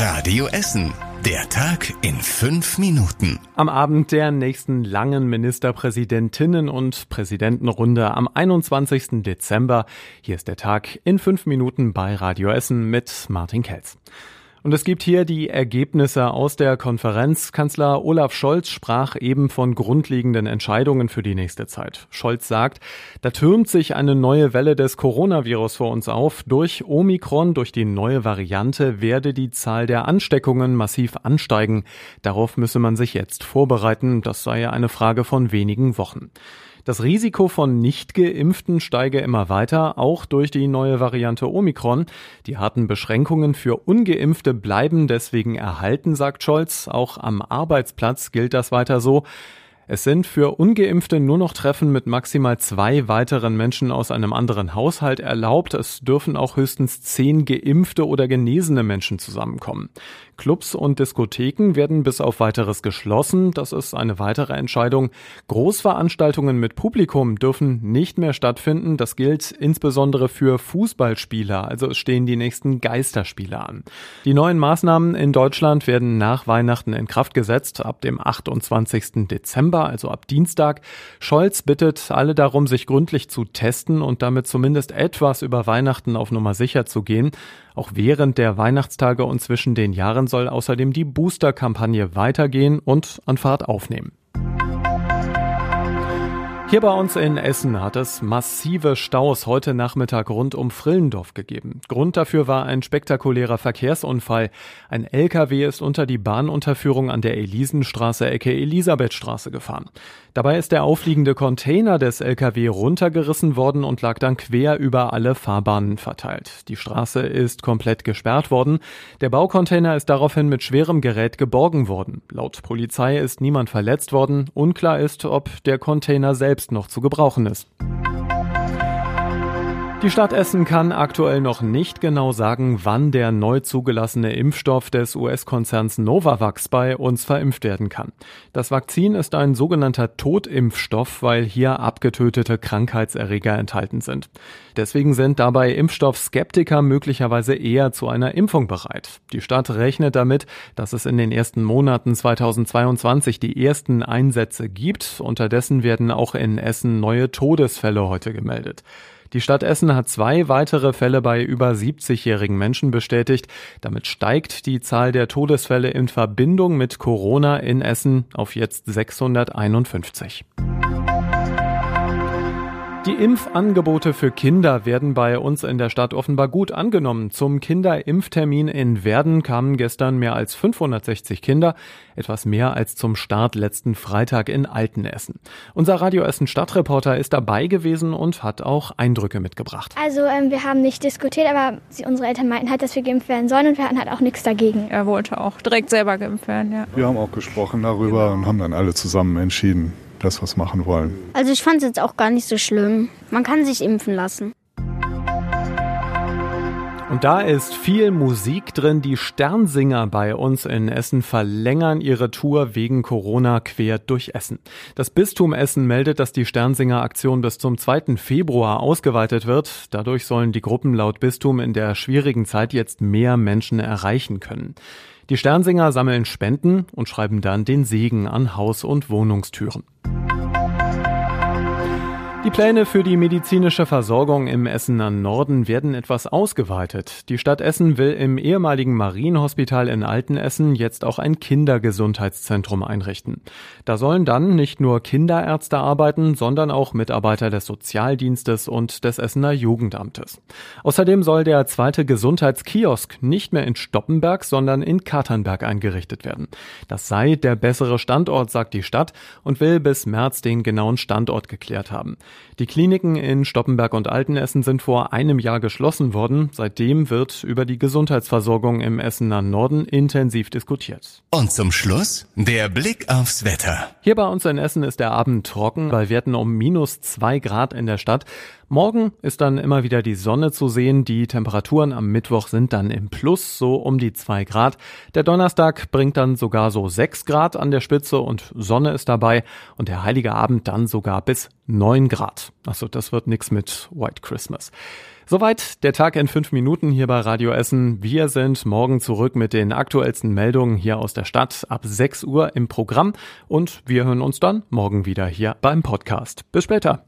Radio Essen. Der Tag in fünf Minuten. Am Abend der nächsten langen Ministerpräsidentinnen und Präsidentenrunde am 21. Dezember. Hier ist der Tag in fünf Minuten bei Radio Essen mit Martin Kelz. Und es gibt hier die Ergebnisse aus der Konferenz. Kanzler Olaf Scholz sprach eben von grundlegenden Entscheidungen für die nächste Zeit. Scholz sagt, da türmt sich eine neue Welle des Coronavirus vor uns auf. Durch Omikron, durch die neue Variante, werde die Zahl der Ansteckungen massiv ansteigen. Darauf müsse man sich jetzt vorbereiten. Das sei eine Frage von wenigen Wochen. Das Risiko von Nicht-Geimpften steige immer weiter, auch durch die neue Variante Omikron. Die harten Beschränkungen für Ungeimpfte bleiben deswegen erhalten, sagt Scholz. Auch am Arbeitsplatz gilt das weiter so. Es sind für ungeimpfte nur noch Treffen mit maximal zwei weiteren Menschen aus einem anderen Haushalt erlaubt. Es dürfen auch höchstens zehn geimpfte oder genesene Menschen zusammenkommen. Clubs und Diskotheken werden bis auf weiteres geschlossen. Das ist eine weitere Entscheidung. Großveranstaltungen mit Publikum dürfen nicht mehr stattfinden. Das gilt insbesondere für Fußballspieler. Also es stehen die nächsten Geisterspiele an. Die neuen Maßnahmen in Deutschland werden nach Weihnachten in Kraft gesetzt. Ab dem 28. Dezember November, also ab Dienstag. Scholz bittet alle darum, sich gründlich zu testen und damit zumindest etwas über Weihnachten auf Nummer sicher zu gehen. Auch während der Weihnachtstage und zwischen den Jahren soll außerdem die Booster-Kampagne weitergehen und an Fahrt aufnehmen. Hier bei uns in Essen hat es massive Staus heute Nachmittag rund um Frillendorf gegeben. Grund dafür war ein spektakulärer Verkehrsunfall. Ein LKW ist unter die Bahnunterführung an der Elisenstraße Ecke Elisabethstraße gefahren. Dabei ist der aufliegende Container des LKW runtergerissen worden und lag dann quer über alle Fahrbahnen verteilt. Die Straße ist komplett gesperrt worden. Der Baucontainer ist daraufhin mit schwerem Gerät geborgen worden. Laut Polizei ist niemand verletzt worden. Unklar ist, ob der Container selbst selbst noch zu gebrauchen ist. Die Stadt Essen kann aktuell noch nicht genau sagen, wann der neu zugelassene Impfstoff des US-Konzerns Novavax bei uns verimpft werden kann. Das Vakzin ist ein sogenannter Totimpfstoff, weil hier abgetötete Krankheitserreger enthalten sind. Deswegen sind dabei Impfstoffskeptiker möglicherweise eher zu einer Impfung bereit. Die Stadt rechnet damit, dass es in den ersten Monaten 2022 die ersten Einsätze gibt. Unterdessen werden auch in Essen neue Todesfälle heute gemeldet. Die Stadt Essen hat zwei weitere Fälle bei über 70-jährigen Menschen bestätigt. Damit steigt die Zahl der Todesfälle in Verbindung mit Corona in Essen auf jetzt 651. Die Impfangebote für Kinder werden bei uns in der Stadt offenbar gut angenommen. Zum Kinderimpftermin in Werden kamen gestern mehr als 560 Kinder, etwas mehr als zum Start letzten Freitag in Altenessen. Unser Radio Essen Stadtreporter ist dabei gewesen und hat auch Eindrücke mitgebracht. Also ähm, wir haben nicht diskutiert, aber sie, unsere Eltern meinten halt, dass wir geimpft werden sollen und wir hatten halt auch nichts dagegen. Er wollte auch direkt selber geimpft werden, ja. Wir haben auch gesprochen darüber und haben dann alle zusammen entschieden, das was machen wollen. Also ich fand es jetzt auch gar nicht so schlimm. Man kann sich impfen lassen. Und da ist viel Musik drin. Die Sternsinger bei uns in Essen verlängern ihre Tour wegen Corona quer durch Essen. Das Bistum Essen meldet, dass die Sternsinger-Aktion bis zum 2. Februar ausgeweitet wird. Dadurch sollen die Gruppen laut Bistum in der schwierigen Zeit jetzt mehr Menschen erreichen können. Die Sternsinger sammeln Spenden und schreiben dann den Segen an Haus- und Wohnungstüren. Die Pläne für die medizinische Versorgung im Essener Norden werden etwas ausgeweitet. Die Stadt Essen will im ehemaligen Marienhospital in Altenessen jetzt auch ein Kindergesundheitszentrum einrichten. Da sollen dann nicht nur Kinderärzte arbeiten, sondern auch Mitarbeiter des Sozialdienstes und des Essener Jugendamtes. Außerdem soll der zweite Gesundheitskiosk nicht mehr in Stoppenberg, sondern in Katernberg eingerichtet werden. Das sei der bessere Standort, sagt die Stadt und will bis März den genauen Standort geklärt haben. Die Kliniken in Stoppenberg und Altenessen sind vor einem Jahr geschlossen worden. Seitdem wird über die Gesundheitsversorgung im Essener Norden intensiv diskutiert. Und zum Schluss der Blick aufs Wetter. Hier bei uns in Essen ist der Abend trocken, bei Werten um minus zwei Grad in der Stadt. Morgen ist dann immer wieder die Sonne zu sehen. Die Temperaturen am Mittwoch sind dann im Plus, so um die zwei Grad. Der Donnerstag bringt dann sogar so sechs Grad an der Spitze und Sonne ist dabei. Und der heilige Abend dann sogar bis neun Grad. Also das wird nix mit White Christmas. Soweit der Tag in fünf Minuten hier bei Radio Essen. Wir sind morgen zurück mit den aktuellsten Meldungen hier aus der Stadt ab 6 Uhr im Programm und wir hören uns dann morgen wieder hier beim Podcast. Bis später.